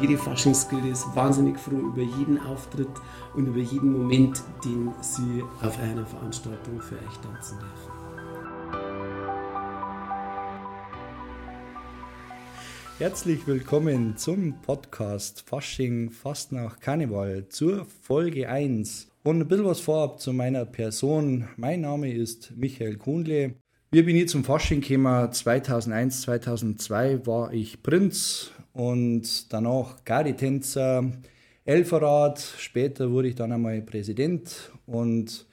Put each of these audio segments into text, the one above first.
jede Faschingsgilde ist wahnsinnig froh über jeden Auftritt und über jeden Moment, den sie auf einer Veranstaltung für euch tanzen dürfen. Herzlich willkommen zum Podcast Fasching fast nach Karneval zur Folge 1. Und ein bisschen was vorab zu meiner Person. Mein Name ist Michael Kuhnle. Wir bin hier zum Fasching gekommen. 2001, 2002 war ich Prinz und danach Gardi-Tänzer, Elferrat. Später wurde ich dann einmal Präsident und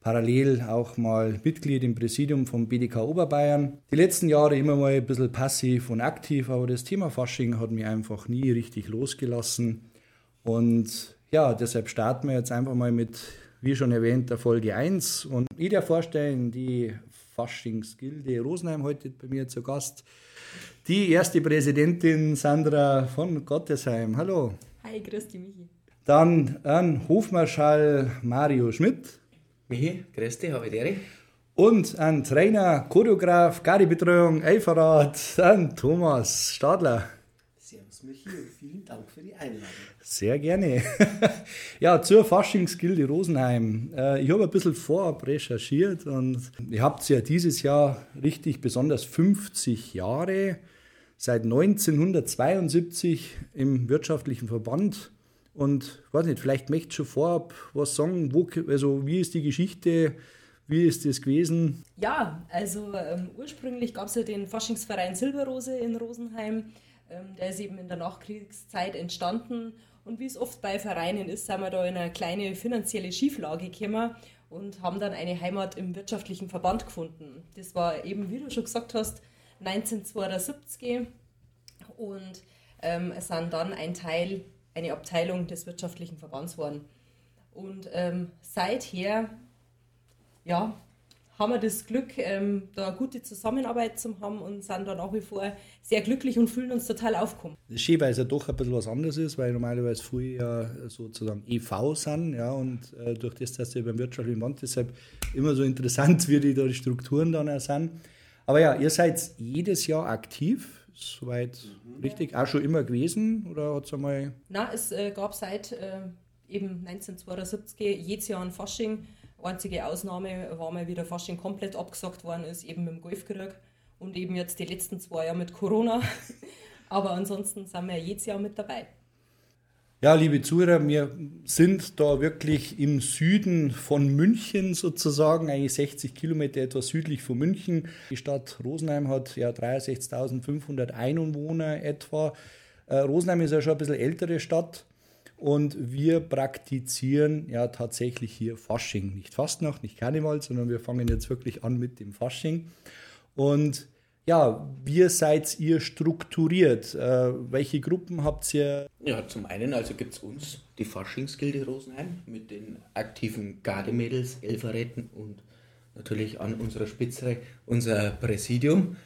parallel auch mal Mitglied im Präsidium vom BDK Oberbayern. Die letzten Jahre immer mal ein bisschen passiv und aktiv, aber das Thema Fasching hat mich einfach nie richtig losgelassen. Und ja, deshalb starten wir jetzt einfach mal mit, wie schon erwähnt, der Folge 1. Und ich darf vorstellen, die Faschingsgilde Rosenheim heute bei mir zu Gast. Die erste Präsidentin Sandra von Gottesheim. Hallo. Hi, grüß dich, Michi. Dann ein Hofmarschall Mario Schmidt. Michi, grüß dich, habe ich dir. Und ein Trainer, Choreograf, Gari-Betreuung, Eiferrat, ein Thomas Stadler. Servus Michi und vielen Dank für die Einladung. Sehr gerne. ja, zur Faschingsgilde Rosenheim. Äh, ich habe ein bisschen vorab recherchiert und ihr habt ja dieses Jahr richtig besonders 50 Jahre, seit 1972 im wirtschaftlichen Verband und weiß nicht, vielleicht möchtest du schon vorab was sagen, wo, also wie ist die Geschichte, wie ist das gewesen? Ja, also ähm, ursprünglich gab es ja den Faschingsverein Silberrose in Rosenheim. Ähm, der ist eben in der Nachkriegszeit entstanden. Und wie es oft bei Vereinen ist, sind wir da in eine kleine finanzielle Schieflage gekommen und haben dann eine Heimat im wirtschaftlichen Verband gefunden. Das war eben, wie du schon gesagt hast, 1972 und ähm, sind dann ein Teil eine Abteilung des wirtschaftlichen Verbands waren. Und ähm, seither ja, haben wir das Glück, ähm, da eine gute Zusammenarbeit zu haben und sind da nach wie vor sehr glücklich und fühlen uns total aufgekommen. Das ist schön, weil es ja doch ein bisschen was anderes ist, weil normalerweise früher ja sozusagen EV sind, ja, und äh, durch das, dass sie beim wirtschaftlichen Verband deshalb immer so interessant, wie die, da die Strukturen dann auch sind. Aber ja, ihr seid jedes Jahr aktiv soweit mhm. richtig auch schon immer gewesen oder hat es einmal? Nein, es äh, gab seit äh, eben 1972 jedes Jahr ein Fasching. Einzige Ausnahme war mal, wie der Fasching komplett abgesagt worden ist, eben im Golfkrieg und eben jetzt die letzten zwei Jahre mit Corona. Aber ansonsten sind wir jedes Jahr mit dabei. Ja, liebe Zuhörer, wir sind da wirklich im Süden von München sozusagen, eigentlich 60 Kilometer etwas südlich von München. Die Stadt Rosenheim hat ja 63.500 Einwohner etwa. Äh, Rosenheim ist ja schon ein bisschen ältere Stadt und wir praktizieren ja tatsächlich hier Fasching. Nicht Fastnacht, nicht Karneval, sondern wir fangen jetzt wirklich an mit dem Fasching. Und ja, wie seid ihr strukturiert? Äh, welche Gruppen habt ihr? Ja, zum einen also gibt es uns, die Faschingsgilde Rosenheim, mit den aktiven Gardemädels, Elferretten und natürlich an unserer Spitze unser Präsidium.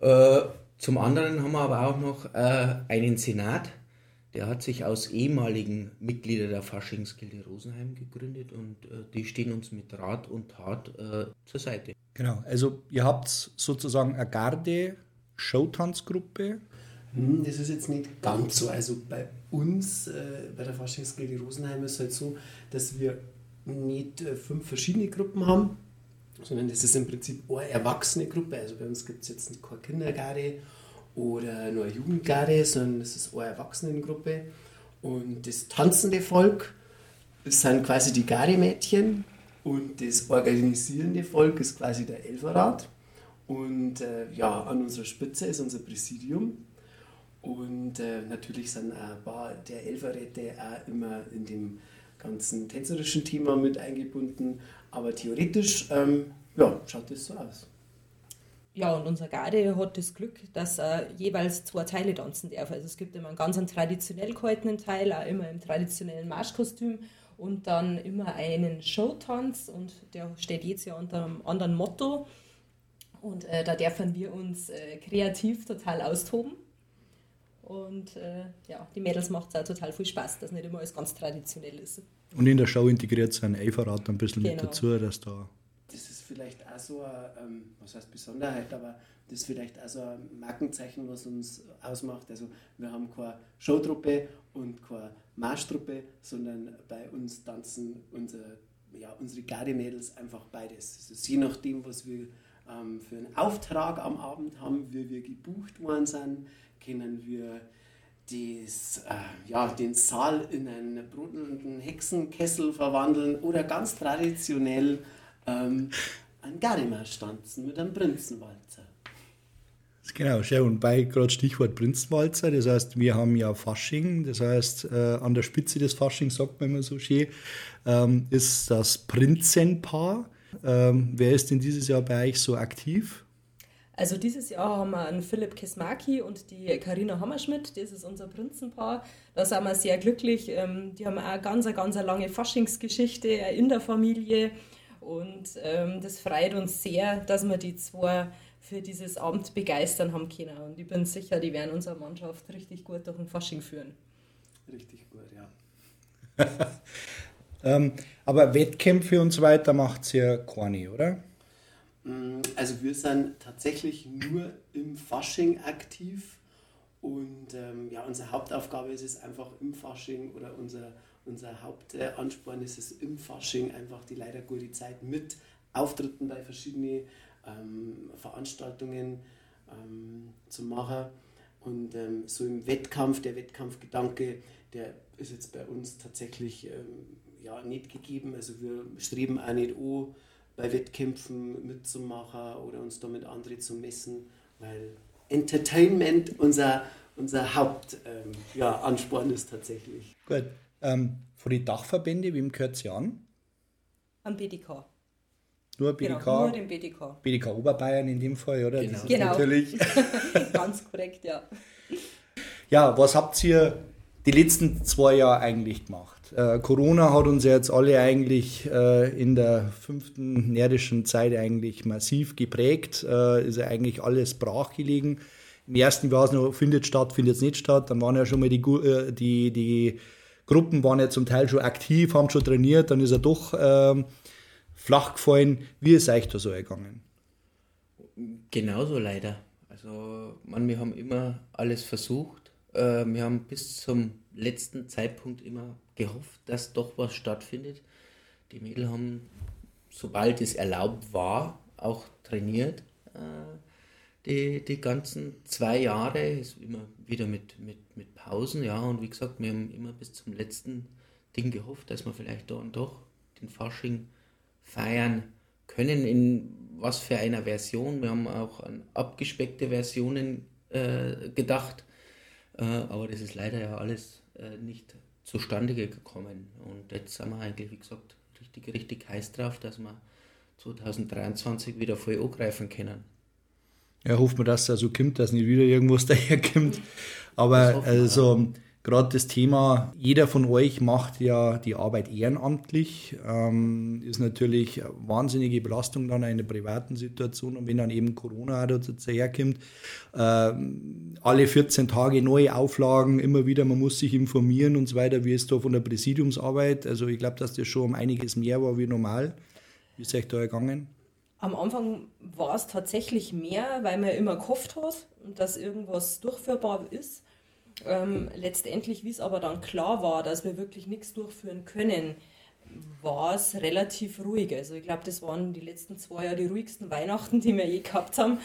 Äh, zum anderen haben wir aber auch noch äh, einen Senat, der hat sich aus ehemaligen Mitgliedern der Faschingsgilde Rosenheim gegründet und äh, die stehen uns mit Rat und Tat äh, zur Seite. Genau, also ihr habt sozusagen eine Garde Showtanzgruppe. Hm, das ist jetzt nicht ganz so. Also bei uns, äh, bei der Faschingsgilde Rosenheim ist es halt so, dass wir nicht äh, fünf verschiedene Gruppen haben, sondern das ist im Prinzip eine erwachsene Gruppe. Also bei uns gibt es jetzt keine Kindergarde oder nur Jugendgarde, sondern es ist eine Erwachsenengruppe. Und das tanzende Volk sind quasi die Gardemädchen und das organisierende Volk ist quasi der Elferrat. Und äh, ja, an unserer Spitze ist unser Präsidium. Und äh, natürlich sind auch ein paar der Elferräte auch immer in dem ganzen tänzerischen Thema mit eingebunden. Aber theoretisch ähm, ja, schaut das so aus. Ja, und unser Garde hat das Glück, dass er jeweils zwei Teile tanzen darf. Also es gibt immer einen ganz traditionell gehaltenen Teil, auch immer im traditionellen Marschkostüm und dann immer einen Showtanz und der steht jetzt ja unter einem anderen Motto. Und äh, da dürfen wir uns äh, kreativ total austoben. Und äh, ja, die Mädels macht es auch total viel Spaß, dass nicht immer alles ganz traditionell ist. Und in der Show integriert sein Eiferrat ein bisschen genau. mit dazu, dass da. Vielleicht auch so eine, ähm, was heißt Besonderheit, aber das ist vielleicht auch so ein Markenzeichen, was uns ausmacht. Also wir haben keine Showtruppe und keine Marschtruppe, sondern bei uns tanzen unsere, ja, unsere Gardemädels einfach beides. Also je nachdem, was wir ähm, für einen Auftrag am Abend haben, wie wir gebucht worden sind, können wir des, äh, ja, den Saal in einen brodelnden Hexenkessel verwandeln oder ganz traditionell ähm, einen Garimarsch tanzen mit einem Prinzenwalzer. Genau, schau, und bei gerade Stichwort Prinzenwalzer, das heißt, wir haben ja Fasching, das heißt, äh, an der Spitze des Faschings, sagt man immer so schön, ähm, ist das Prinzenpaar. Ähm, wer ist denn dieses Jahr bei euch so aktiv? Also dieses Jahr haben wir einen Philipp Kesmaki und die Karina Hammerschmidt, das ist unser Prinzenpaar. Da sind wir sehr glücklich. Ähm, die haben auch eine ganz, ganz lange Faschingsgeschichte in der Familie und ähm, das freut uns sehr, dass wir die zwei für dieses Amt begeistern haben können. Und ich bin sicher, die werden unsere Mannschaft richtig gut durch den Fasching führen. Richtig gut, ja. ähm, aber Wettkämpfe und so weiter macht ihr ja keine, oder? Mm, also wir sind tatsächlich nur im Fasching aktiv und ähm, ja, unsere Hauptaufgabe ist es einfach im Fasching oder unser, unser Hauptansporn ist es im Fasching einfach die leider gute Zeit mit Auftritten bei verschiedenen ähm, Veranstaltungen ähm, zu machen. Und ähm, so im Wettkampf, der Wettkampfgedanke, der ist jetzt bei uns tatsächlich ähm, ja, nicht gegeben. Also wir streben auch nicht an, bei Wettkämpfen mitzumachen oder uns damit andere zu messen, weil Entertainment unser, unser Hauptansporn ähm, ja, ist tatsächlich. Gut. Ähm, von den Dachverbände, wem gehört sie an? Am BDK. Nur BDK? Genau, nur dem BDK. BDK Oberbayern in dem Fall, oder? Genau. genau. Natürlich. Ganz korrekt, ja. Ja, was habt ihr die letzten zwei Jahre eigentlich gemacht? Äh, Corona hat uns ja jetzt alle eigentlich äh, in der fünften närrischen Zeit eigentlich massiv geprägt. Äh, ist ja eigentlich alles brachgelegen. Im ersten Jahr noch, findet statt, findet es nicht statt. Dann waren ja schon mal die, äh, die, die Gruppen waren ja zum Teil schon aktiv, haben schon trainiert. Dann ist er doch ähm, flach gefallen. Wie ist euch da so ergangen? Genauso leider. Also, man, wir haben immer alles versucht. Äh, wir haben bis zum letzten Zeitpunkt immer gehofft, dass doch was stattfindet. Die Mädel haben, sobald es erlaubt war, auch trainiert. Äh, die, die ganzen zwei Jahre, ist immer wieder mit, mit, mit Pausen, ja, und wie gesagt, wir haben immer bis zum letzten Ding gehofft, dass wir vielleicht da und doch den Fasching feiern können, in was für einer Version. Wir haben auch an abgespeckte Versionen äh, gedacht, äh, aber das ist leider ja alles äh, nicht zustande gekommen. Und jetzt sind wir eigentlich, wie gesagt, richtig, richtig heiß drauf, dass wir 2023 wieder voll angreifen können. Ja, hofft man, dass es so kommt, dass nicht wieder irgendwas daherkommt. Aber also, gerade das Thema, jeder von euch macht ja die Arbeit ehrenamtlich, ähm, ist natürlich eine wahnsinnige Belastung dann in der privaten Situation und wenn dann eben Corona auch dazu herkommt, äh, alle 14 Tage neue Auflagen, immer wieder, man muss sich informieren und so weiter, wie ist da von der Präsidiumsarbeit, also ich glaube, dass das schon um einiges mehr war wie normal. Wie ist euch da ergangen? Am Anfang war es tatsächlich mehr, weil man immer gehofft hat, dass irgendwas durchführbar ist. Ähm, letztendlich, wie es aber dann klar war, dass wir wirklich nichts durchführen können, war es relativ ruhig. Also ich glaube, das waren die letzten zwei Jahre die ruhigsten Weihnachten, die wir je gehabt haben,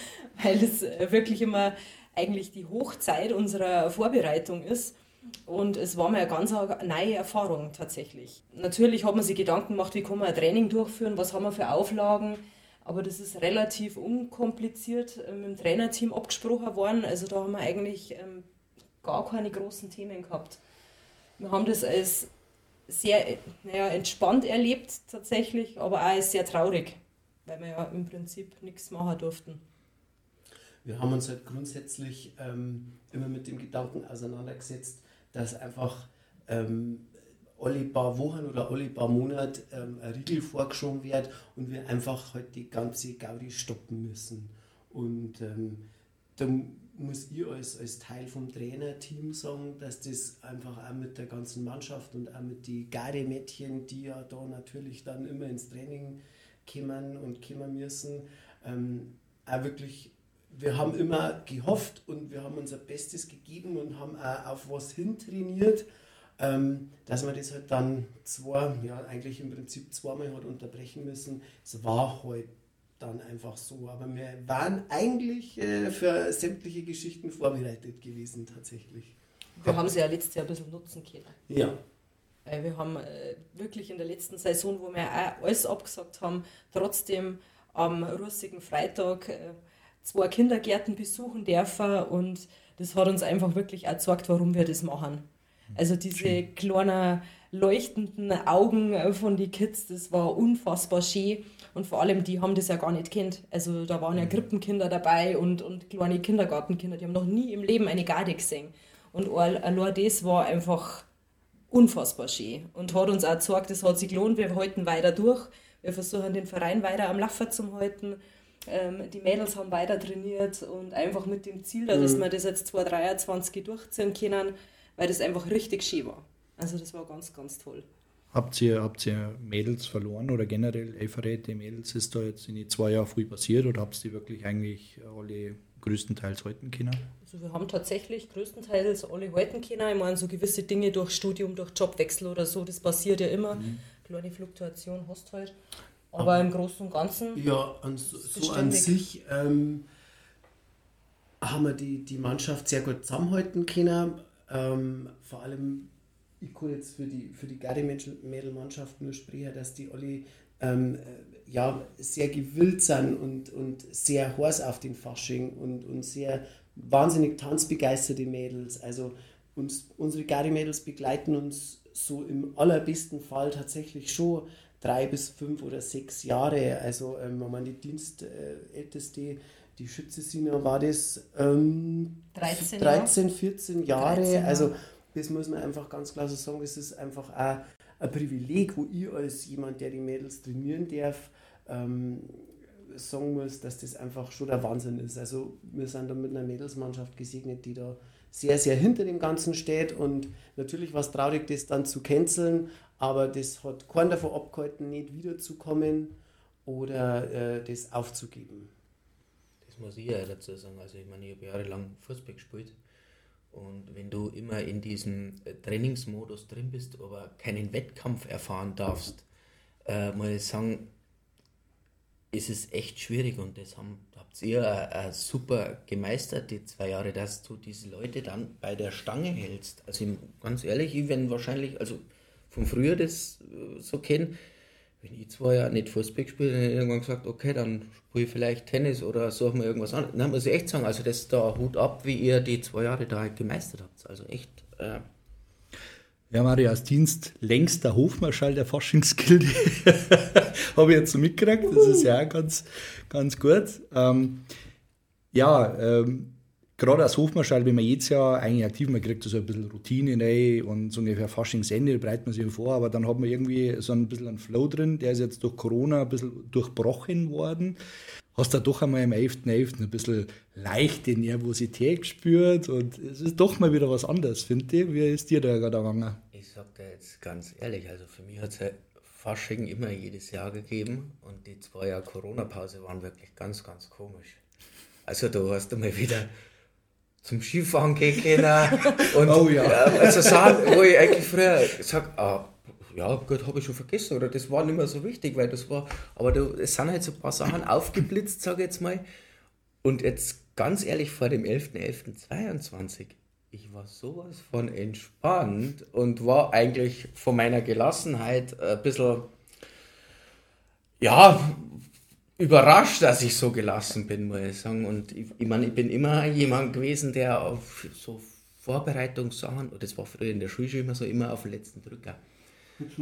weil es äh, wirklich immer eigentlich die Hochzeit unserer Vorbereitung ist. Und es war mir eine ganz neue Erfahrung tatsächlich. Natürlich hat man sich Gedanken gemacht, wie kann man ein Training durchführen, was haben wir für Auflagen. Aber das ist relativ unkompliziert äh, mit dem Trainerteam abgesprochen worden. Also da haben wir eigentlich ähm, gar keine großen Themen gehabt. Wir haben das als sehr naja, entspannt erlebt tatsächlich, aber auch als sehr traurig, weil wir ja im Prinzip nichts machen durften. Wir haben uns halt grundsätzlich ähm, immer mit dem Gedanken auseinandergesetzt, dass einfach ähm, alle paar Wochen oder alle paar Monate ähm, ein Riegel vorgeschoben wird und wir einfach halt die ganze Gaudi stoppen müssen. Und ähm, dann muss ich als, als Teil vom Trainerteam sagen, dass das einfach auch mit der ganzen Mannschaft und auch mit den Gardemädchen, die ja da natürlich dann immer ins Training kümmern und kümmern müssen. Ähm, auch wirklich, wir haben immer gehofft und wir haben unser Bestes gegeben und haben auch auf was hintrainiert, ähm, dass man das halt dann zwei, ja eigentlich im Prinzip zweimal hat unterbrechen müssen. Es war halt dann einfach so. Aber wir waren eigentlich äh, für sämtliche Geschichten vorbereitet gewesen, tatsächlich. Wir haben sie ja letztes Jahr ein bisschen nutzen können. Ja. Weil wir haben äh, wirklich in der letzten Saison, wo wir auch alles abgesagt haben, trotzdem am russigen Freitag äh, zwei Kindergärten besuchen dürfen und das hat uns einfach wirklich auch gezeigt, warum wir das machen. Also diese kleinen leuchtenden Augen von den Kids, das war unfassbar schön. Und vor allem, die haben das ja gar nicht kennt. Also da waren ja Krippenkinder dabei und, und kleine Kindergartenkinder, die haben noch nie im Leben eine Garde gesehen. Und allein das war einfach unfassbar schön und hat uns auch gezeigt, das hat sich gelohnt, wir halten weiter durch. Wir versuchen den Verein weiter am Laufen zu halten. Ähm, die Mädels haben weiter trainiert und einfach mit dem Ziel, dass mhm. wir das jetzt 2023 durchziehen können, weil das einfach richtig schön war. Also das war ganz, ganz toll. Habt ihr, habt ihr Mädels verloren oder generell Elferräte Mädels? Ist da jetzt in den zwei Jahren früh passiert oder habt ihr wirklich eigentlich alle größtenteils halten können? Also wir haben tatsächlich größtenteils alle halten können. Ich meine, so gewisse Dinge durch Studium, durch Jobwechsel oder so, das passiert ja immer. Mhm. Kleine Fluktuation hast halt. Aber, Aber im Großen und Ganzen. Ja, an, so, so an sich ähm, haben wir die, die Mannschaft sehr gut zusammenhalten können. Ähm, vor allem, ich kann jetzt für die, für die Garde-Mädel-Mannschaft nur sprechen, dass die alle ähm, ja, sehr gewillt sind und, und sehr heiß auf den Fasching und, und sehr wahnsinnig tanzbegeisterte Mädels. Also uns, unsere Garde-Mädels begleiten uns so im allerbesten Fall tatsächlich schon drei bis fünf oder sechs Jahre. Also ähm, meine Dienstälteste, die Schütze Sina war das ähm, 13, 13, 14 Jahre. 13, also das muss man einfach ganz klar so sagen, das ist einfach auch ein Privileg, wo ich als jemand, der die Mädels trainieren darf, ähm, sagen muss, dass das einfach schon der Wahnsinn ist. Also wir sind da mit einer Mädelsmannschaft gesegnet, die da sehr, sehr hinter dem Ganzen steht und natürlich war es traurig, das dann zu canceln, aber das hat keinen davon abgehalten, nicht wiederzukommen oder äh, das aufzugeben. Muss ich ja dazu sagen. Also ich meine, ich habe jahrelang Fußball gespielt und wenn du immer in diesem äh, Trainingsmodus drin bist, aber keinen Wettkampf erfahren darfst, äh, muss ich sagen, ist es echt schwierig und das haben, habt ihr äh, super gemeistert, die zwei Jahre, dass du diese Leute dann bei der Stange hältst. Also ganz ehrlich, ich wenn wahrscheinlich, also von früher das äh, so kennen, wenn ich zwei Jahre nicht Fußball gespielt habe, irgendwann gesagt, okay, dann spiele ich vielleicht Tennis oder suche mir irgendwas an. Dann muss ich echt sagen, also das da Hut ab, wie ihr die zwei Jahre da halt gemeistert habt. Also echt. Äh, ja, Mario, als Dienst längster Hofmarschall der Faschingsgilde. Habe ich jetzt so mitgekriegt. Das ist ja auch ganz, ganz gut. Ähm, ja, ähm, gerade als Hofmarschall, wenn man jetzt ja eigentlich aktiv, man kriegt so ein bisschen Routine rein und so ungefähr Faschingsende bereitet man sich vor, aber dann hat man irgendwie so ein bisschen einen Flow drin, der ist jetzt durch Corona ein bisschen durchbrochen worden. Hast du doch einmal am 11.11. .11. ein bisschen leichte Nervosität gespürt und es ist doch mal wieder was anderes, finde ich. Wie ist dir da gerade gegangen? Ich sag dir jetzt ganz ehrlich, also für mich hat es ja Fasching immer jedes Jahr gegeben und die zwei Jahre Corona-Pause waren wirklich ganz, ganz komisch. Also du hast mal wieder zum Skifahren gehen können. Und, oh ja. Also Sachen, wo ich eigentlich früher sag, ah, ja gut, habe ich schon vergessen oder das war nicht mehr so wichtig, weil das war, aber du, es sind halt so ein paar Sachen aufgeblitzt, sage ich jetzt mal. Und jetzt ganz ehrlich, vor dem 11.11.22, ich war sowas von entspannt und war eigentlich von meiner Gelassenheit ein bisschen, ja, überrascht, dass ich so gelassen bin, muss ich sagen. Und ich, ich meine, ich bin immer jemand gewesen, der auf so Vorbereitungssachen, und das war früher in der Schule schon immer so, immer auf den letzten Drücker.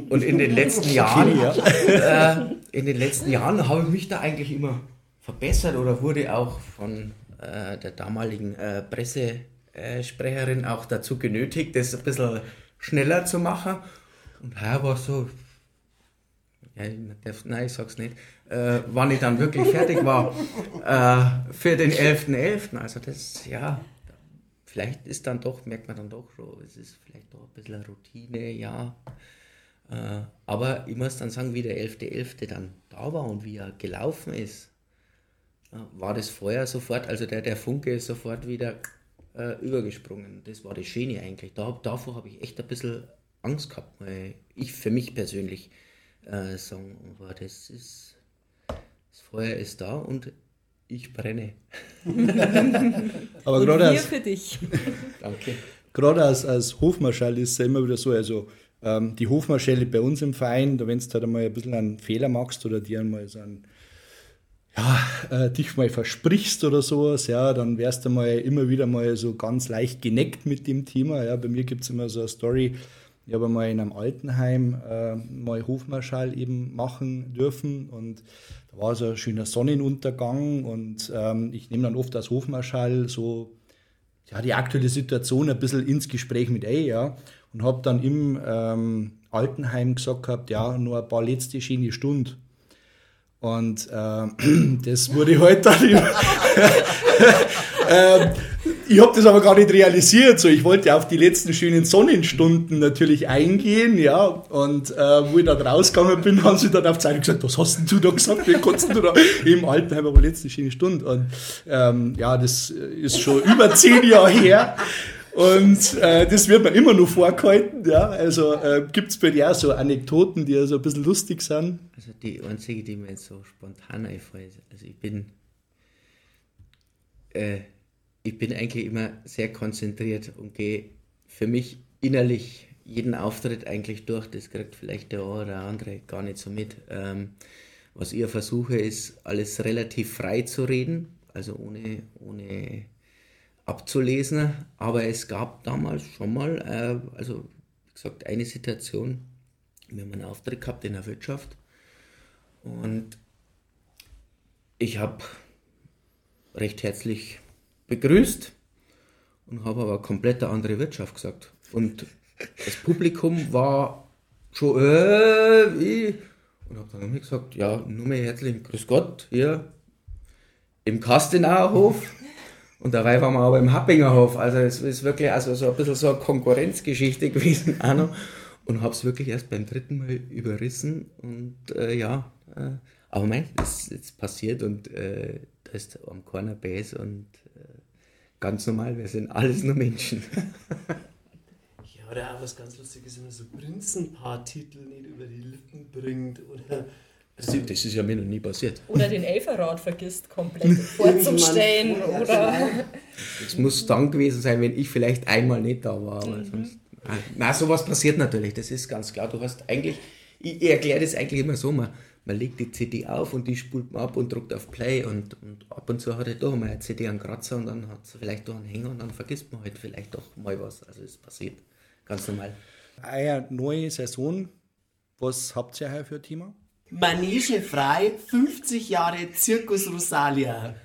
Und in den letzten Jahren, äh, in den letzten Jahren habe ich mich da eigentlich immer verbessert oder wurde auch von äh, der damaligen äh, Pressesprecherin auch dazu genötigt, das ein bisschen schneller zu machen. Und heuer war so, ja, nein, ich sag's nicht, äh, wann ich dann wirklich fertig war äh, für den 11.11. .11. Also das, ja, vielleicht ist dann doch, merkt man dann doch es ist vielleicht doch ein bisschen Routine, ja. Äh, aber ich muss dann sagen, wie der 11.11. .11. dann da war und wie er gelaufen ist, äh, war das Feuer sofort, also der, der Funke ist sofort wieder äh, übergesprungen. Das war das Schöne eigentlich. Da, davor habe ich echt ein bisschen Angst gehabt, weil ich für mich persönlich äh, sagen, aber das ist, das Feuer ist da und ich brenne. aber gerade als, für dich. Danke. Gerade als, als Hofmarschall ist es ja immer wieder so, also ähm, die Hofmarschälle bei uns im Verein, da wenn du halt einmal ein bisschen einen Fehler machst oder dir einmal so einen, ja, äh, dich mal versprichst oder sowas, ja, dann wärst du mal immer wieder mal so ganz leicht geneckt mit dem Thema. Ja, bei mir gibt es immer so eine Story, ich habe mal in einem Altenheim äh, mal Hofmarschall eben machen dürfen und da war so ein schöner Sonnenuntergang und ähm, ich nehme dann oft als Hofmarschall so ja, die aktuelle Situation ein bisschen ins Gespräch mit ey, ja und habe dann im ähm, Altenheim gesagt gehabt, ja, nur ein paar letzte schöne Stunden. Und äh, das wurde halt dann. äh, ich habe das aber gar nicht realisiert. So, ich wollte auf die letzten schönen Sonnenstunden natürlich eingehen, ja. Und äh, wo ich dann rausgegangen bin, haben sie dann auf Zeit gesagt, was hast denn du da gesagt? Wie kannst du da im Altenheim aber letzte schöne Stunde? Und ähm, ja, das ist schon über zehn Jahre her. Und äh, das wird mir immer noch vorgehalten. Ja? Also äh, gibt es bei dir auch so Anekdoten, die so ein bisschen lustig sind? Also die einzige, die mir jetzt so spontan einfällt, also ich bin, äh, ich bin eigentlich immer sehr konzentriert und gehe für mich innerlich jeden Auftritt eigentlich durch. Das kriegt vielleicht der oder andere gar nicht so mit. Ähm, was ich versuche, ist alles relativ frei zu reden, also ohne, ohne abzulesen, aber es gab damals schon mal, äh, also wie gesagt, eine Situation, wir haben einen Auftritt gehabt in der Wirtschaft und ich habe recht herzlich begrüßt und habe aber komplett eine andere Wirtschaft gesagt. Und das Publikum war schon, äh, wie? Und habe dann gesagt, ja, nur mehr herzlichen Grüß Gott, hier im Kastenauer Hof. Und dabei waren wir aber im Happingerhof. Also es ist wirklich also so ein bisschen so eine Konkurrenzgeschichte gewesen auch noch. Und habe es wirklich erst beim dritten Mal überrissen. Und äh, ja, äh, aber mein, das ist jetzt passiert und äh, da ist am Corner Bass und ganz normal, wir sind alles nur Menschen. ja, oder auch was ganz Lustiges, wenn man so Prinzenpaar-Titel nicht über die Lippen bringt oder das, das ist ja mir noch nie passiert. Oder den Elferrad vergisst komplett vorzustellen. oder es muss dann gewesen sein, wenn ich vielleicht einmal nicht da war. Aber mhm. sonst, na, sowas passiert natürlich, das ist ganz klar. Du hast eigentlich, ich, ich erkläre das eigentlich immer so, man, man legt die CD auf und die spult man ab und drückt auf Play und, und ab und zu hat er doch mal eine CD einen Kratzer und dann hat sie vielleicht doch einen Hänger und dann vergisst man halt vielleicht doch mal was. Also es passiert ganz normal. Eine neue Saison, was habt ihr hier für ein Thema? Manege frei, 50 Jahre Zirkus Rosalia.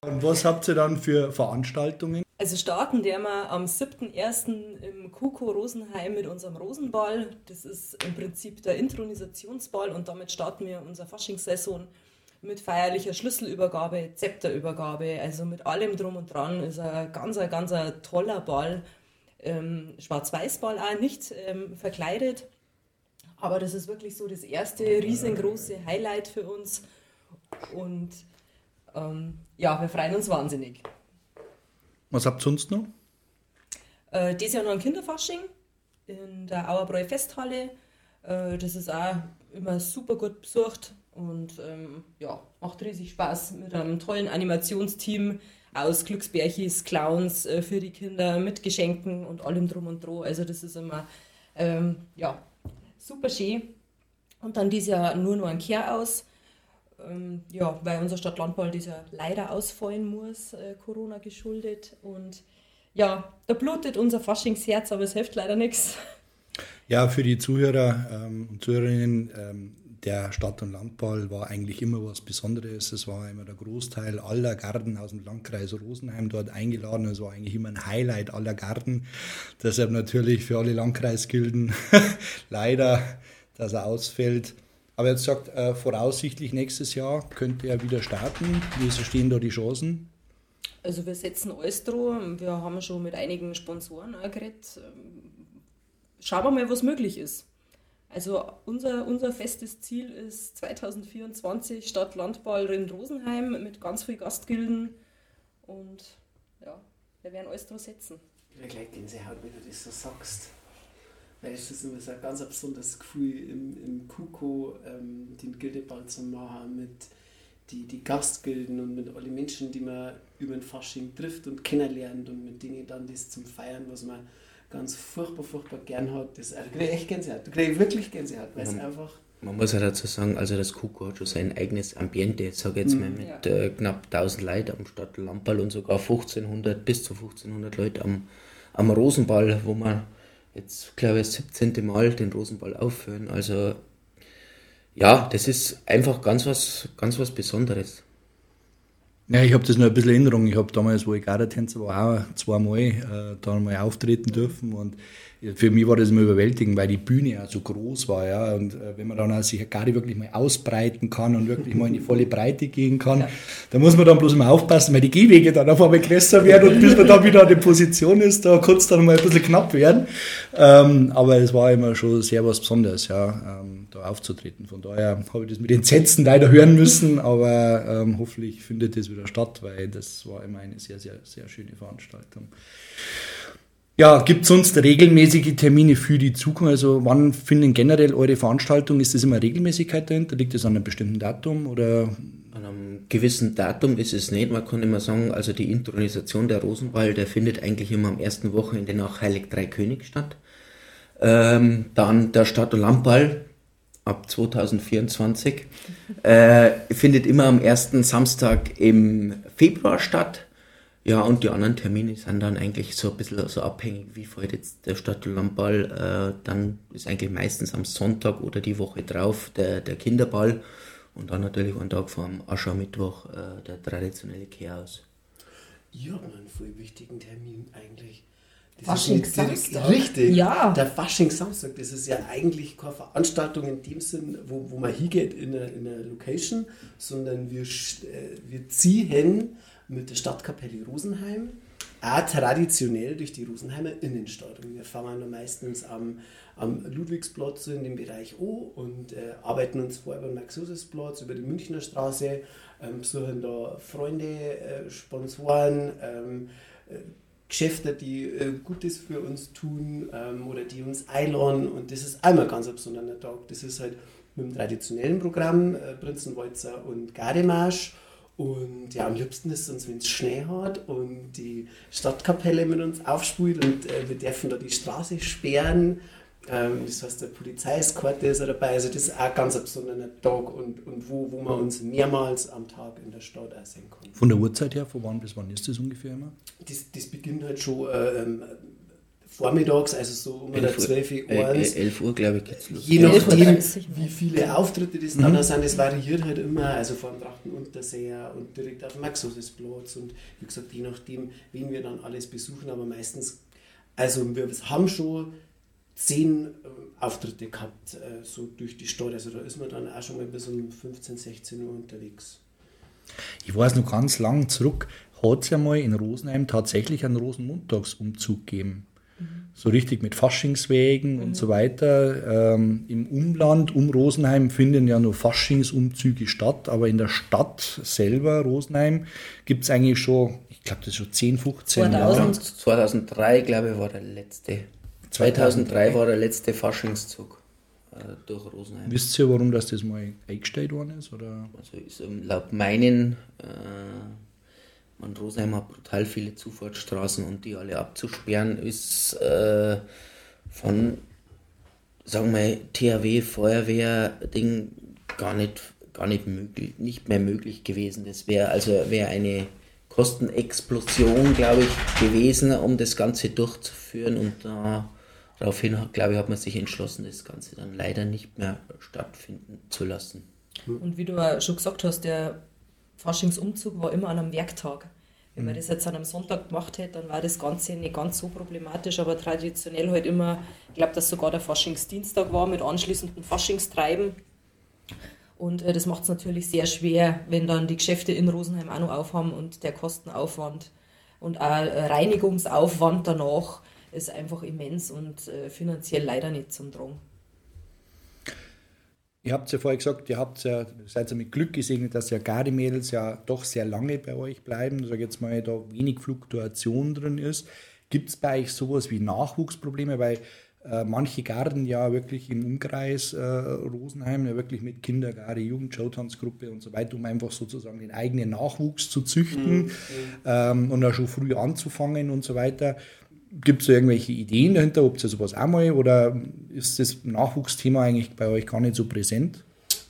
Und was habt ihr dann für Veranstaltungen? Also starten der wir am 7.1. im Kuko Rosenheim mit unserem Rosenball. Das ist im Prinzip der Intronisationsball und damit starten wir unsere Faschingssaison mit feierlicher Schlüsselübergabe, Zepterübergabe, also mit allem drum und dran. Ist ein ganz, ganz toller Ball ähm, Schwarz-Weiß-Ball auch nicht ähm, verkleidet. Aber das ist wirklich so das erste riesengroße Highlight für uns. Und ähm, ja, wir freuen uns wahnsinnig. Was habt ihr sonst noch? Äh, dieses Jahr noch ein Kinderfasching in der Auerbräu Festhalle. Äh, das ist auch immer super gut besucht und ähm, ja, macht riesig Spaß mit einem tollen Animationsteam aus Glücksbärchis, Clowns äh, für die Kinder mit Geschenken und allem drum und dran. Also das ist immer ähm, ja, super schön. Und dann dieses Jahr nur noch ein Kehr aus. Ähm, ja, weil unser Stadt-Landball dieser leider ausfallen muss, äh, Corona geschuldet. Und ja, da blutet unser Faschingsherz, aber es hilft leider nichts. Ja, für die Zuhörer ähm, und Zuhörerinnen, ähm, der Stadt- und Landball war eigentlich immer was Besonderes. Es war immer der Großteil aller Garten aus dem Landkreis Rosenheim dort eingeladen. Es war eigentlich immer ein Highlight aller Garten. Deshalb natürlich für alle Landkreisgilden leider, dass er ausfällt. Aber jetzt sagt, äh, voraussichtlich nächstes Jahr könnte er wieder starten. Wie stehen da die Chancen? Also wir setzen alles dran. Wir haben schon mit einigen Sponsoren auch geredet. Schauen wir mal, was möglich ist. Also unser, unser festes Ziel ist 2024 Stadt Landball in Rosenheim mit ganz vielen Gastgilden und ja, wir werden alles dran setzen. Ich kriege gleich Gänsehaut, wenn du das so sagst. Weil es ist immer so ein ganz besonderes Gefühl im, im Kuko, ähm, den Gildeball zu machen mit die, die Gastgilden und mit allen Menschen, die man über den Fasching trifft und kennenlernt und mit denen dann das zum Feiern, was man ganz furchtbar, furchtbar gern hat. Das, also, kriege ich echt Gänsehaut. Da kriege ich wirklich Gänsehaut, weil es einfach... Man muss ja dazu sagen, also das Kuko hat schon sein eigenes Ambiente, sage jetzt mal, mit Ja. äh, knapp 1000 Leuten am Stadt Lamperl und sogar 1500 bis zu 1500 Leute am, am Rosenball, wo man jetzt, glaube ich, das 17. Mal den Rosenball aufführen. Also ja, das ist einfach ganz was, ganz was Besonderes. Ja, ich habe das nur ein bisschen in Erinnerung. Ich habe damals, wo ich Gardatänzer war, auch zweimal äh, da mal auftreten dürfen. Und für mich war das immer überwältigend, weil die Bühne auch so groß war. Ja. Und äh, wenn man dann auch sich Garde wirklich mal ausbreiten kann und wirklich mal in die volle Breite gehen kann, da muss man dann bloß mal aufpassen, weil die Gehwege dann auf einmal größer werden und bis man dann wieder an der Position ist, da kann es dann mal ein bisschen knapp werden. Ähm, aber es war immer schon sehr was Besonderes, ja, ähm, da aufzutreten. Von daher habe ich das mit Entsetzen leider hören müssen, aber ähm, hoffentlich findet es wieder statt, weil das war immer eine sehr, sehr, sehr schöne Veranstaltung. Ja, gibt es sonst regelmäßige Termine für die Zukunft? Also wann finden generell eure Veranstaltungen? Ist das immer Regelmäßigkeit dahinter? Liegt das an einem bestimmten Datum oder An einem gewissen Datum ist es nicht. Man kann immer sagen, also die Intronisation der Rosenball, der findet eigentlich immer am ersten Wochenende nach Heilig Drei König statt. Ähm, dann der Stadt- und Landball ab 2024 äh, findet immer am ersten Samstag im Februar statt. Ja, und die anderen Termine sind dann eigentlich so ein bisschen so abhängig, wie fällt jetzt der Stadt- und Landball. Äh, dann ist eigentlich meistens am Sonntag oder die Woche drauf der, der Kinderball. Und dann natürlich einen Tag vor dem Aschermittwoch äh, der traditionelle Chaos. Habe noch einen voll wichtigen Termin eigentlich. Faschingssamstag? Richtig. Ja. Der Faschingssamstag, das ist ja eigentlich keine Veranstaltung in dem Sinn, wo, wo man hingeht in einer, in einer Location, sondern wir, äh, wir ziehen mit der Stadtkapelle Rosenheim auch traditionell durch die Rosenheimer Innenstadt. Und wir fahren dann meistens am, am Ludwigsplatz in dem Bereich O und äh, arbeiten uns vor über den Max-Josefs-Platz, über die Münchner Straße, ähm, besuchen da Freunde, äh, Sponsoren, ähm, äh, Geschäfte, die äh, Gutes für uns tun ähm, oder die uns einladen. Und das ist einmal ganz ein besonderer Tag. Das ist halt mit dem traditionellen Programm äh, Prinzenwalzer und Gardemarsch. Und ja, am liebsten ist es uns, wenn es Schnee hat und die Stadtkapelle mit uns aufspielt und äh, wir dürfen da die Straße sperren. Ähm, das heißt, der Polizeieskorte ist auch dabei. Also das ist auch ganz ein besonderer Tag und, und wo, wo man uns mehrmals am Tag in der Stadt auch sehen kann. von der Uhrzeit her, von wann bis wann ist das ungefähr immer? Das, das beginnt halt schon äh, ähm, vormittags, also so um der 12 Uhr. äh, eins. äh, 11 Uhr, glaube ich, geht's los. Je Ja, nachdem, 11.30 wie viele Auftritte das Mhm. dann sind, das variiert halt immer. Also vor dem Trachten Unterseher und direkt auf dem Maxusisplatz und wie gesagt, je nachdem, wen wir dann alles besuchen, aber meistens, also wir haben schon zehn ähm, Auftritte gehabt, äh, so durch die Stadt. Also da ist man dann auch schon mal bis um 15, 16 Uhr unterwegs. Ich weiß noch ganz lang zurück, hat es ja mal in Rosenheim tatsächlich einen Rosenmontagsumzug gegeben. So richtig mit Faschingswägen und so weiter. Ähm, Im Umland um Rosenheim finden ja nur Faschingsumzüge statt, aber in der Stadt selber, Rosenheim, gibt es eigentlich schon, ich glaube, das ist schon 10, 15 Jahre. 2000. 2003, glaube ich, war der letzte. 2003 war der letzte Faschingszug äh, durch Rosenheim. Wisst ihr, warum das, das mal eingestellt worden ist? Oder? Also ist laut meinen, äh, man Rosenheim hat brutal viele Zufahrtsstraßen und die alle abzusperren, ist äh, von, sagen wir, THW, Feuerwehr, Ding gar nicht, gar nicht möglich, nicht mehr möglich gewesen. Das wäre also wäre eine Kostenexplosion, glaube ich, gewesen, um das Ganze durchzuführen und da daraufhin, glaube ich, hat man sich entschlossen, das Ganze dann leider nicht mehr stattfinden zu lassen. Und wie du schon gesagt hast, der Faschingsumzug war immer an einem Werktag. Wenn man das jetzt an einem Sonntag gemacht hätte, dann war das Ganze nicht ganz so problematisch, aber traditionell halt immer, ich glaube, dass sogar der Faschingsdienstag war mit anschließendem Faschingstreiben. Und äh, das macht es natürlich sehr schwer, wenn dann die Geschäfte in Rosenheim auch noch aufhaben und der Kostenaufwand und auch Reinigungsaufwand danach ist einfach immens und äh, finanziell leider nicht zum Drang. Ihr habt ja vorher gesagt, ihr habt ja, seid ja mit Glück gesegnet, dass ja Gardemädels ja doch sehr lange bei euch bleiben, sage jetzt mal, da wenig Fluktuation drin ist. Gibt es bei euch sowas wie Nachwuchsprobleme? Weil äh, manche Garden ja wirklich im Umkreis äh, Rosenheim ja wirklich mit Kindergarde, Jugend, Showtanzgruppe und so weiter, um einfach sozusagen den eigenen Nachwuchs zu züchten mhm. ähm, und auch schon früh anzufangen und so weiter. Gibt es irgendwelche Ideen dahinter? Ob ihr sowas auch mal oder ist das Nachwuchsthema eigentlich bei euch gar nicht so präsent?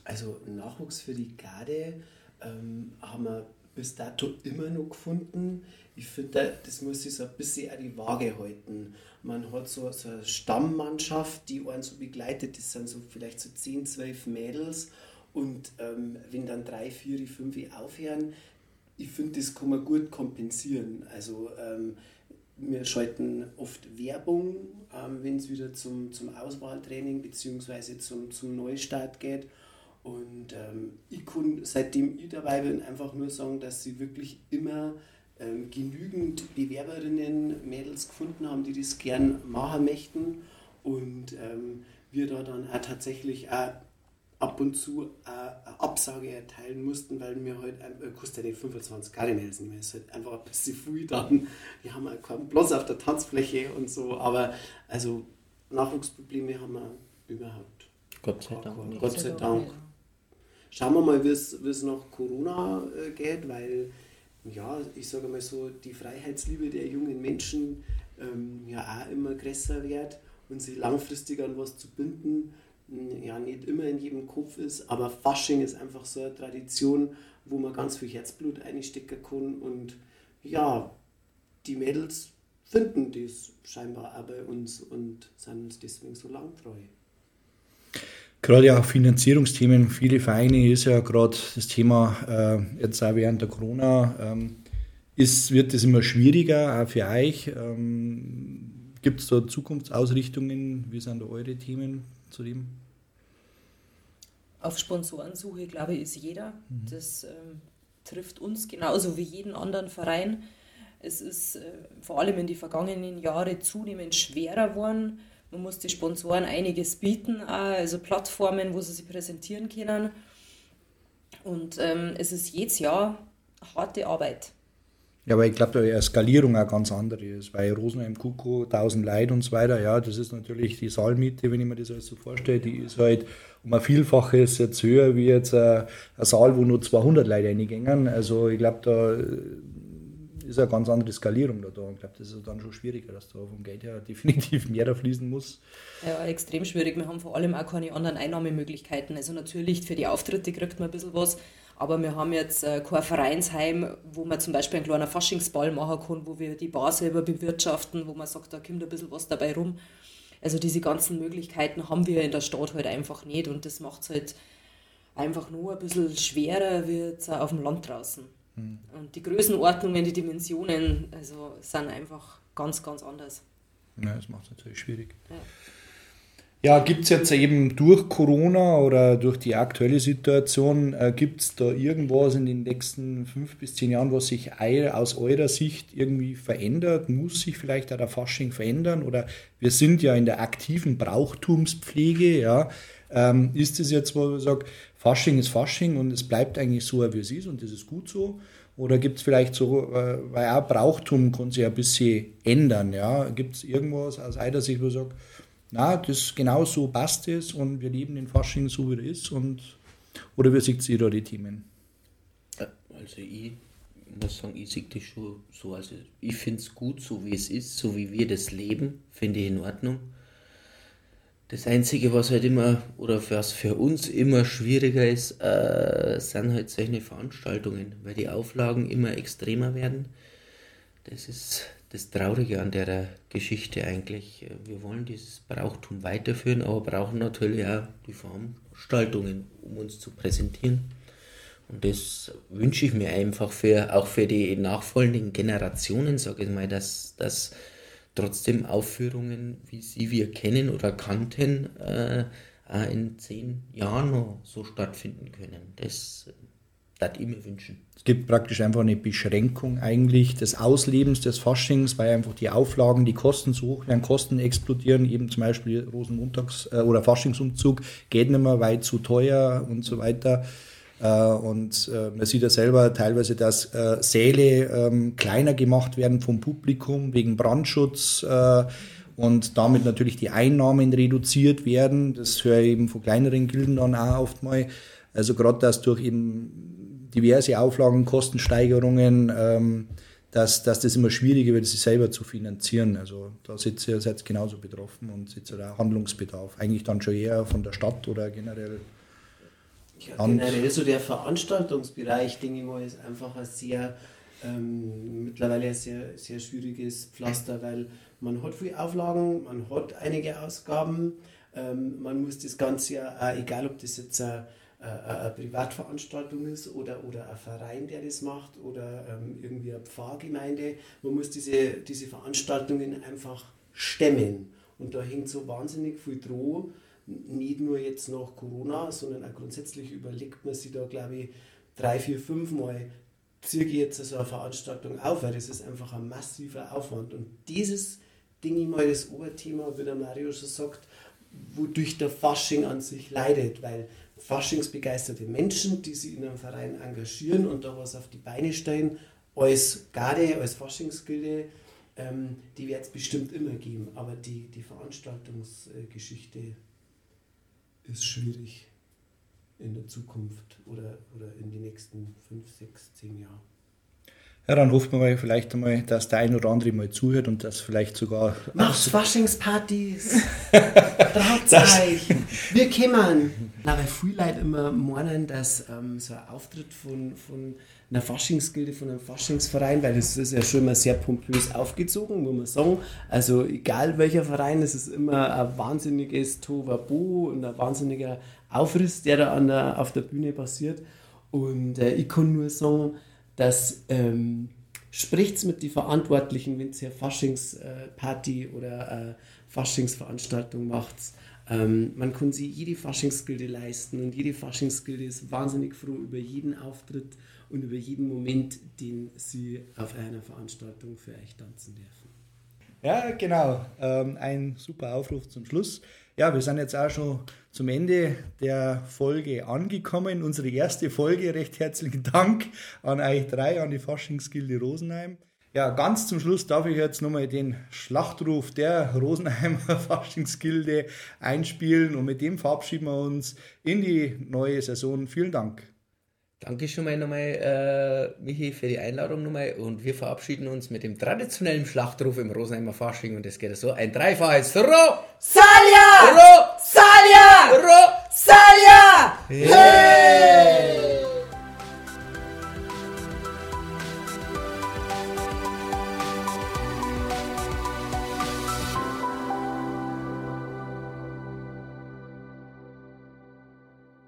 Also Nachwuchs für die Garde ähm, haben wir bis dato immer noch gefunden. Ich finde, das muss sich so ein bisschen an die Waage halten. Man hat so, so eine Stammmannschaft, die einen so begleitet. Das sind so vielleicht so 10, 12 Mädels. Und ähm, wenn dann drei, vier, fünf aufhören, ich finde, das kann man gut kompensieren. Also ähm, wir schalten oft Werbung, ähm, wenn es wieder zum, zum Auswahltraining bzw. Zum, zum Neustart geht. Und ähm, ich kann, seitdem ich dabei bin, einfach nur sagen, dass sie wirklich immer ähm, genügend Bewerberinnen, Mädels gefunden haben, die das gern machen möchten. Und ähm, wir da dann auch tatsächlich auch ab und zu eine Absage erteilen mussten, weil wir halt, äh, kostet ja die 25 Cardinals nicht mehr, ist halt einfach ein bisschen viel dann. Die haben halt keinen Platz auf der Tanzfläche und so, aber also Nachwuchsprobleme haben wir überhaupt. Gott sei Dank. Gott sei Dank. Schauen wir mal, wie es nach Corona äh, geht, weil, ja, ich sage mal so, die Freiheitsliebe der jungen Menschen ähm, ja auch immer größer wird und sie langfristig an was zu binden, ja nicht immer in jedem Kopf ist, aber Fasching ist einfach so eine Tradition, wo man ganz viel Herzblut einstecken kann und ja, die Mädels finden das scheinbar auch bei uns und sind uns deswegen so lang treu. Gerade auch Finanzierungsthemen, viele Vereine ist ja gerade das Thema, äh, jetzt auch während der Corona, ähm, ist, wird es immer schwieriger, auch für euch. Ähm, Gibt es da Zukunftsausrichtungen? Wie sind da eure Themen zu dem? Auf Sponsorensuche, glaube ich, ist jeder. Mhm. Das ähm, trifft uns genauso wie jeden anderen Verein. Es ist äh, vor allem in den vergangenen Jahren zunehmend schwerer geworden. Man muss die Sponsoren einiges bieten, also Plattformen, wo sie sich präsentieren können. Und ähm, es ist jedes Jahr harte Arbeit. Ja, aber ich glaube, die Skalierung auch ganz andere ist, weil Rosenheim, Kuko, 1000 Leute und so weiter, ja, das ist natürlich die Saalmiete, wenn ich mir das alles so vorstelle, die ist halt um ein Vielfaches jetzt höher wie jetzt ein, ein Saal, wo nur 200 Leute reingängen. Also ich glaube, da ist eine ganz andere Skalierung da. da. Ich glaube, das ist dann schon schwieriger, dass da vom Geld her definitiv mehr da fließen muss. Ja, extrem schwierig. Wir haben vor allem auch keine anderen Einnahmemöglichkeiten. Also natürlich für die Auftritte kriegt man ein bisschen was, aber wir haben jetzt äh, kein Vereinsheim, wo man zum Beispiel einen kleinen Faschingsball machen kann, wo wir die Bar selber bewirtschaften, wo man sagt, da kommt ein bisschen was dabei rum. Also diese ganzen Möglichkeiten haben wir in der Stadt halt einfach nicht und das macht es halt einfach nur ein bisschen schwerer wie jetzt auf dem Land draußen. Mhm. Und die Größenordnungen, die Dimensionen, also sind einfach ganz, ganz anders. Ja, das macht es natürlich schwierig. Ja. Ja, gibt es jetzt eben durch Corona oder durch die aktuelle Situation, äh, gibt es da irgendwas in den nächsten fünf bis zehn Jahren, was sich aus eurer Sicht irgendwie verändert? Muss sich vielleicht auch der Fasching verändern? Oder wir sind ja in der aktiven Brauchtumspflege, ja. Ähm, ist es jetzt, wo man sagt, Fasching ist Fasching und es bleibt eigentlich so, wie es ist und das ist gut so? Oder gibt es vielleicht so, äh, weil auch Brauchtum kann sich ein bisschen ändern, ja? Gibt es irgendwas aus einer Sicht, wo man sagt, na, das genau so passt es und wir leben den Fasching so, wie er ist. Und, oder wie sieht ihr da die Themen? Also ich muss sagen, ich sehe das schon so. Also ich finde es gut, so wie es ist, so wie wir das leben, finde ich in Ordnung. Das Einzige, was halt immer, oder was für uns immer schwieriger ist, äh, sind halt solche Veranstaltungen, weil die Auflagen immer extremer werden. Das ist das Traurige an der Geschichte eigentlich. Wir wollen dieses Brauchtum weiterführen, aber brauchen natürlich auch die Veranstaltungen, um uns zu präsentieren. Und das wünsche ich mir einfach für, auch für die nachfolgenden Generationen, sage ich mal, dass, dass trotzdem Aufführungen, wie sie wir kennen oder kannten, äh, in zehn Jahren noch so stattfinden können. Das würde ich mir wünschen. Es gibt praktisch einfach eine Beschränkung eigentlich des Auslebens des Faschings, weil einfach die Auflagen, die Kosten so hoch werden, Kosten explodieren, eben zum Beispiel Rosenmontags- äh, oder Faschingsumzug geht nicht mehr weit zu teuer und so weiter. Äh, und äh, man sieht ja selber teilweise, dass Säle ähm, kleiner gemacht werden vom Publikum wegen Brandschutz und damit natürlich die Einnahmen reduziert werden. Das höre ich eben von kleineren Gilden dann auch oft mal. Also gerade das durch eben diverse Auflagen, Kostensteigerungen, ähm, dass, dass das immer schwieriger wird, sich selber zu finanzieren. Also da seid ihr seid genauso betroffen und seid ihr auch Handlungsbedarf. Eigentlich dann schon eher von der Stadt oder generell. Ja, generell so der Veranstaltungsbereich, denke ich mal, ist einfach ein sehr, ähm, mittlerweile ein sehr, sehr schwieriges Pflaster, weil man hat viele Auflagen, man hat einige Ausgaben, ähm, man muss das Ganze ja, egal ob das jetzt ein eine Privatveranstaltung ist oder, oder ein Verein, der das macht oder ähm, irgendwie eine Pfarrgemeinde. Man muss diese, diese Veranstaltungen einfach stemmen. Und da hängt so wahnsinnig viel dran, nicht nur jetzt nach Corona, sondern auch grundsätzlich überlegt man sich da, glaube ich, drei, vier, fünf Mal, ziehe ich jetzt so eine Veranstaltung auf, weil das ist einfach ein massiver Aufwand. Und dieses, ich mal, das Oberthema, wie der Mario schon sagt, wodurch der Fasching an sich leidet, weil faschingsbegeisterte Menschen, die sich in einem Verein engagieren und da was auf die Beine stellen, als Garde, als Faschingsgilde, ähm, die wird es bestimmt immer geben. Aber die, die Veranstaltungsgeschichte ist schwierig in der Zukunft oder, oder in den nächsten fünf, sechs, zehn Jahren. Ja, dann hofft man vielleicht einmal, dass der ein oder andere mal zuhört und das vielleicht sogar. Macht Faschingspartys! Euch! Wir kümmern! Na, viele Leute immer meinen, dass ähm, so ein Auftritt von, von einer Faschingsgilde, von einem Faschingsverein, weil das ist ja schon immer sehr pompös aufgezogen, muss man sagen. Also, egal welcher Verein, es ist immer ein wahnsinniges Tovabo und ein wahnsinniger Aufriss, der da der, auf der Bühne passiert. Und äh, ich kann nur sagen, dass ähm, spricht mit den Verantwortlichen, wenn ihr Faschingsparty oder äh, Faschingsveranstaltung macht. Ähm, man kann sich jede Faschingsgilde leisten und jede Faschingsgilde ist wahnsinnig froh über jeden Auftritt und über jeden Moment, den sie auf einer Veranstaltung für euch tanzen dürfen. Ja, genau. Ähm, ein super Aufruf zum Schluss. Ja, wir sind jetzt auch schon zum Ende der Folge angekommen. Unsere erste Folge. Recht herzlichen Dank an euch drei, an die Faschingsgilde Rosenheim. Ja, ganz zum Schluss darf ich jetzt nochmal den Schlachtruf der Rosenheimer Faschingsgilde einspielen und mit dem verabschieden wir uns in die neue Saison. Vielen Dank. Danke schon mal nochmal, äh, Michi, für die Einladung nochmal. Und wir verabschieden uns mit dem traditionellen Schlachtruf im Rosenheimer Fasching. Und es geht so: ein Dreifachs. Ro! Salja! Ro! Salja! Ro! Salja! Hey!